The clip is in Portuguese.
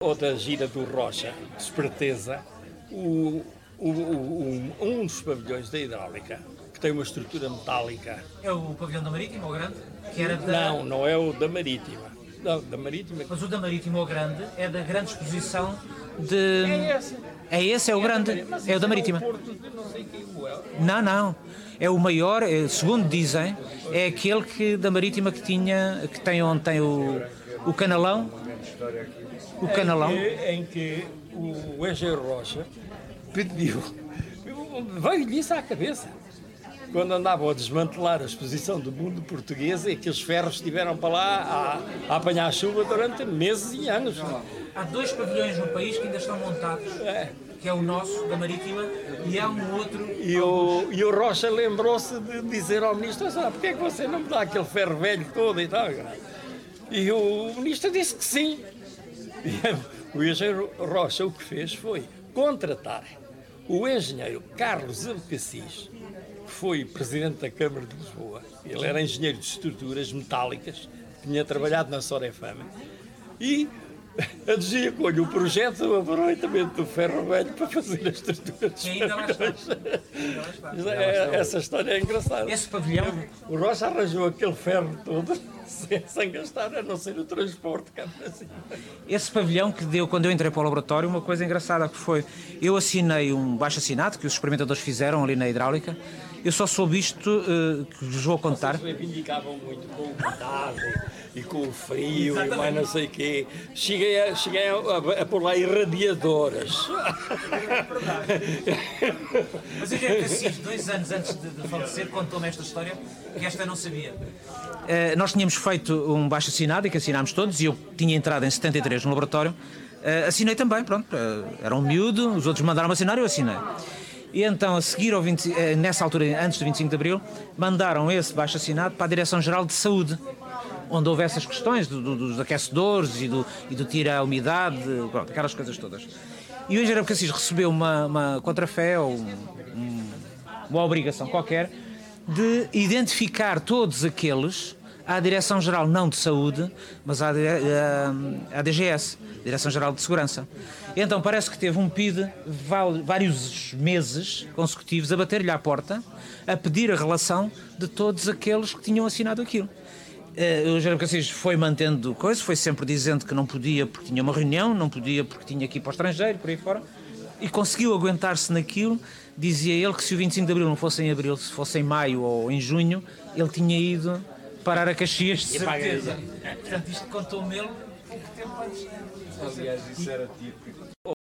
outra gira do Rocha, de esperteza, o, o, o, um dos pavilhões da hidráulica, que tem uma estrutura metálica. É o pavilhão da Marítima, o grande? Que era da... Não, não é o da Marítima. Não, da Marítima. Mas o da Marítima, o grande, é da grande exposição de. É esse. É esse, é o grande. Mas É o da Marítima. o Porto de não sei quem é. Não, não. É o maior, é, segundo dizem, é aquele que da Marítima que tinha, que tem onde tem o, o canalão. O canalão. Em que, em que o engenheiro Rocha pediu, veio-lhe isso à cabeça. Quando andavam a desmantelar a exposição do mundo português, e aqueles ferros estiveram para lá a, a apanhar chuva durante meses e anos. Há dois pavilhões no país que ainda estão montados, que é o nosso, da Marítima, e há um outro. E o, e o Rocha lembrou-se de dizer ao ministro: "Ah, porquê é que você não me dá aquele ferro velho todo e tal? E o ministro disse que sim. E o engenheiro Rocha o que fez foi contratar o engenheiro Carlos Alcacis, que foi presidente da Câmara de Lisboa. Ele era engenheiro de estruturas metálicas, tinha trabalhado na Sorefama. E aduzia com o projeto do aproveitamento do ferro velho para fazer as estruturas. Que ainda lá está. É, Essa história é engraçada. Esse pavilhão, O Rocha arranjou aquele ferro todo sem, gastar, a não ser o transporte. assim. esse pavilhão que deu quando eu entrei para o laboratório, uma coisa engraçada que foi, eu assinei um baixo assinado que os experimentadores fizeram ali na hidráulica. Eu só soube isto eh, que vos vou contar. Vocês reivindicavam muito com o e, com o frio e mais não sei o quê. Cheguei a, cheguei a, a, a pôr lá irradiadoras. Mas eu Assis, dois anos antes de, de falecer, contou-me esta história que esta não sabia. Eh, nós tínhamos feito um baixo assinado e que assinámos todos, e eu tinha entrado em 73 no laboratório. Eh, assinei também, pronto. eh, era um miúdo, os outros mandaram-me assinar e eu assinei. E então, a seguir, ao 20, eh, nessa altura, antes do 25 de Abril, mandaram esse baixo assinado para a Direção-Geral de Saúde, onde houve essas questões do- do- dos aquecedores e do, e do tira a umidade, pronto, aquelas coisas todas. E o engenheiro Cassis recebeu uma, uma contrafé ou um- um- uma obrigação qualquer de identificar todos aqueles à Direção-Geral não de Saúde, mas à, dire- à- à DGS, Direção-Geral de Segurança. Então parece que teve um PID vários meses consecutivos a bater-lhe à porta a pedir a relação de todos aqueles que tinham assinado aquilo. Eh, O Jerome Cassis foi mantendo coisa, foi sempre dizendo que não podia porque tinha uma reunião, não podia porque tinha que ir para o estrangeiro, por aí fora, e conseguiu aguentar-se naquilo. Dizia ele que se o 25 de Abril não fosse em Abril, se fosse em Maio ou em Junho, ele tinha ido parar a Caxias de certeza. Portanto, isto contou-me ele que tempo antes. Aliás, isso era típico.